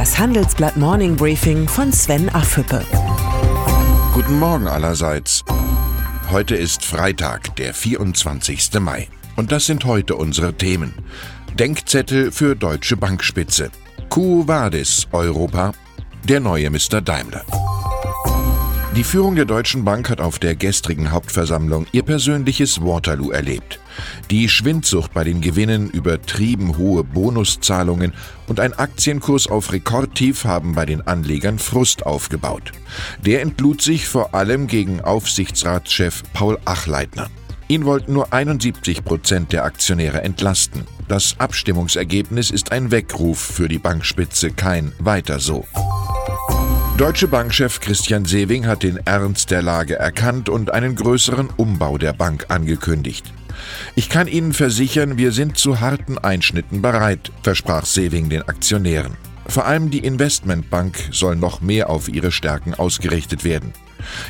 Das Handelsblatt Morning Briefing von Sven Affüppe. Guten Morgen allerseits. Heute ist Freitag, der 24. Mai. Und das sind heute unsere Themen. Denkzettel für deutsche Bankspitze. Quo Vadis Europa. Der neue Mr. Daimler. Die Führung der Deutschen Bank hat auf der gestrigen Hauptversammlung ihr persönliches Waterloo erlebt. Die Schwindsucht bei den Gewinnen, übertrieben hohe Bonuszahlungen und ein Aktienkurs auf Rekordtief haben bei den Anlegern Frust aufgebaut. Der entlud sich vor allem gegen Aufsichtsratschef Paul Achleitner. Ihn wollten nur 71 Prozent der Aktionäre entlasten. Das Abstimmungsergebnis ist ein Weckruf für die Bankspitze, kein weiter so. Deutsche Bankchef Christian Sewing hat den Ernst der Lage erkannt und einen größeren Umbau der Bank angekündigt. Ich kann Ihnen versichern, wir sind zu harten Einschnitten bereit, versprach Sewing den Aktionären. Vor allem die Investmentbank soll noch mehr auf ihre Stärken ausgerichtet werden.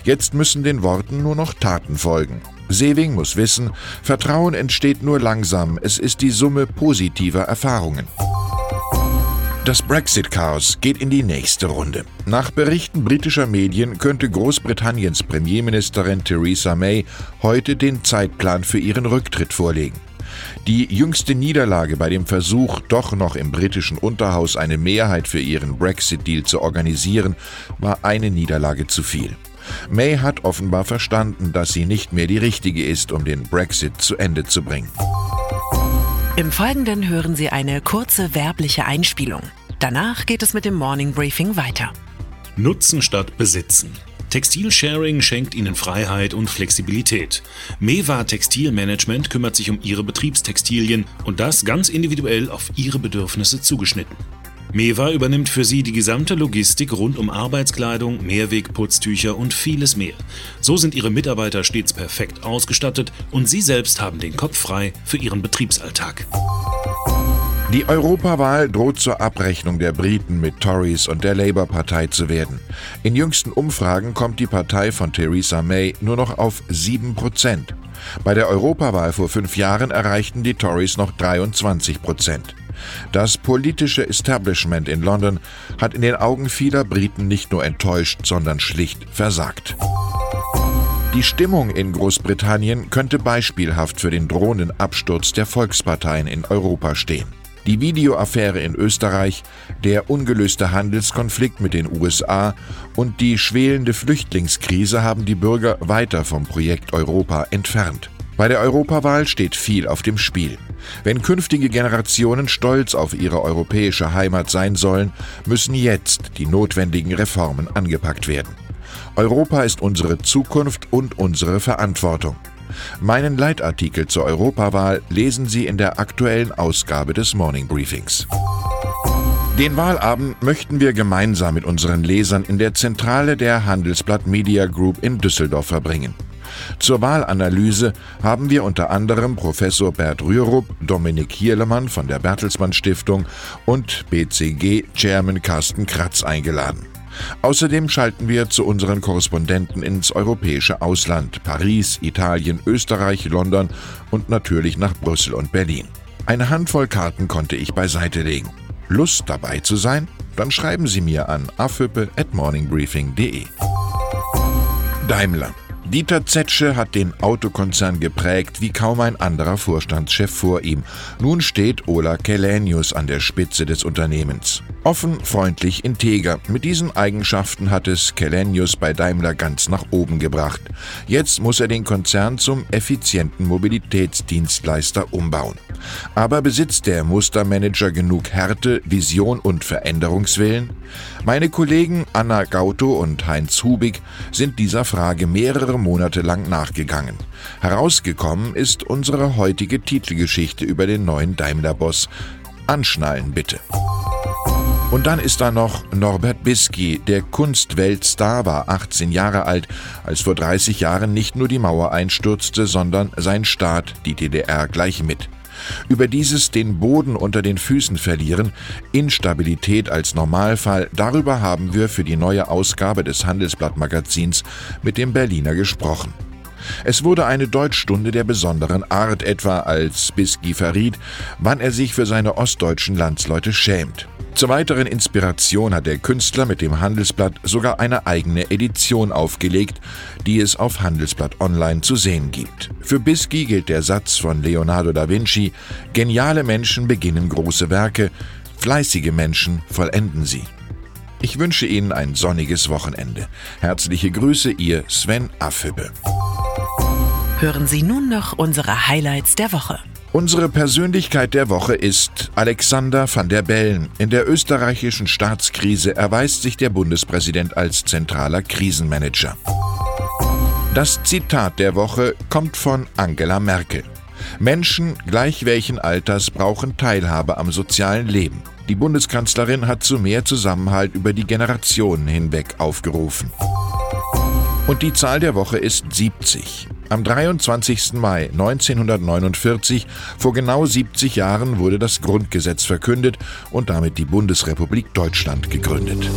Jetzt müssen den Worten nur noch Taten folgen. Sewing muss wissen, Vertrauen entsteht nur langsam, es ist die Summe positiver Erfahrungen. Das Brexit-Chaos geht in die nächste Runde. Nach Berichten britischer Medien könnte Großbritanniens Premierministerin Theresa May heute den Zeitplan für ihren Rücktritt vorlegen. Die jüngste Niederlage bei dem Versuch, doch noch im britischen Unterhaus eine Mehrheit für ihren Brexit-Deal zu organisieren, war eine Niederlage zu viel. May hat offenbar verstanden, dass sie nicht mehr die richtige ist, um den Brexit zu Ende zu bringen. Im Folgenden hören Sie eine kurze werbliche Einspielung. Danach geht es mit dem Morning Briefing weiter. Nutzen statt Besitzen. Textilsharing schenkt Ihnen Freiheit und Flexibilität. Mewa Textilmanagement kümmert sich um Ihre Betriebstextilien und das ganz individuell auf Ihre Bedürfnisse zugeschnitten. Mewa übernimmt für Sie die gesamte Logistik rund um Arbeitskleidung, Mehrwegputztücher und vieles mehr. So sind Ihre Mitarbeiter stets perfekt ausgestattet und Sie selbst haben den Kopf frei für Ihren Betriebsalltag. Die Europawahl droht zur Abrechnung der Briten mit Tories und der Labour-Partei zu werden. In jüngsten Umfragen kommt die Partei von Theresa May nur noch auf 7 Prozent. Bei der Europawahl vor fünf Jahren erreichten die Tories noch 23 Prozent. Das politische Establishment in London hat in den Augen vieler Briten nicht nur enttäuscht, sondern schlicht versagt. Die Stimmung in Großbritannien könnte beispielhaft für den drohenden Absturz der Volksparteien in Europa stehen. Die Videoaffäre in Österreich, der ungelöste Handelskonflikt mit den USA und die schwelende Flüchtlingskrise haben die Bürger weiter vom Projekt Europa entfernt. Bei der Europawahl steht viel auf dem Spiel. Wenn künftige Generationen stolz auf ihre europäische Heimat sein sollen, müssen jetzt die notwendigen Reformen angepackt werden. Europa ist unsere Zukunft und unsere Verantwortung. Meinen Leitartikel zur Europawahl lesen Sie in der aktuellen Ausgabe des Morning Briefings. Den Wahlabend möchten wir gemeinsam mit unseren Lesern in der Zentrale der Handelsblatt Media Group in Düsseldorf verbringen. Zur Wahlanalyse haben wir unter anderem Professor Bert Rürup, Dominik Hierlemann von der Bertelsmann Stiftung und BCG-Chairman Carsten Kratz eingeladen. Außerdem schalten wir zu unseren Korrespondenten ins europäische Ausland, Paris, Italien, Österreich, London und natürlich nach Brüssel und Berlin. Eine Handvoll Karten konnte ich beiseite legen. Lust dabei zu sein? Dann schreiben Sie mir an afhüppe@morningbriefing.de. Daimler Dieter Zetsche hat den Autokonzern geprägt wie kaum ein anderer Vorstandschef vor ihm. Nun steht Ola Kelenius an der Spitze des Unternehmens. Offen, freundlich, integer. Mit diesen Eigenschaften hat es Kelenius bei Daimler ganz nach oben gebracht. Jetzt muss er den Konzern zum effizienten Mobilitätsdienstleister umbauen. Aber besitzt der Mustermanager genug Härte, Vision und Veränderungswillen? Meine Kollegen Anna Gauto und Heinz Hubig sind dieser Frage mehrere Monate lang nachgegangen. Herausgekommen ist unsere heutige Titelgeschichte über den neuen Daimler-Boss. Anschnallen bitte. Und dann ist da noch Norbert Bisky, der Kunstweltstar, war 18 Jahre alt, als vor 30 Jahren nicht nur die Mauer einstürzte, sondern sein Staat, die DDR, gleich mit. Über dieses den Boden unter den Füßen verlieren, Instabilität als Normalfall, darüber haben wir für die neue Ausgabe des Handelsblattmagazins mit dem Berliner gesprochen. Es wurde eine Deutschstunde der besonderen Art, etwa als Bisky verriet, wann er sich für seine ostdeutschen Landsleute schämt. Zur weiteren Inspiration hat der Künstler mit dem Handelsblatt sogar eine eigene Edition aufgelegt, die es auf Handelsblatt Online zu sehen gibt. Für Bisky gilt der Satz von Leonardo da Vinci: Geniale Menschen beginnen große Werke, fleißige Menschen vollenden sie. Ich wünsche Ihnen ein sonniges Wochenende. Herzliche Grüße, Ihr Sven Affüppe. Hören Sie nun noch unsere Highlights der Woche. Unsere Persönlichkeit der Woche ist Alexander van der Bellen. In der österreichischen Staatskrise erweist sich der Bundespräsident als zentraler Krisenmanager. Das Zitat der Woche kommt von Angela Merkel. Menschen gleich welchen Alters brauchen Teilhabe am sozialen Leben. Die Bundeskanzlerin hat zu mehr Zusammenhalt über die Generationen hinweg aufgerufen. Und die Zahl der Woche ist 70. Am 23. Mai 1949, vor genau 70 Jahren, wurde das Grundgesetz verkündet und damit die Bundesrepublik Deutschland gegründet.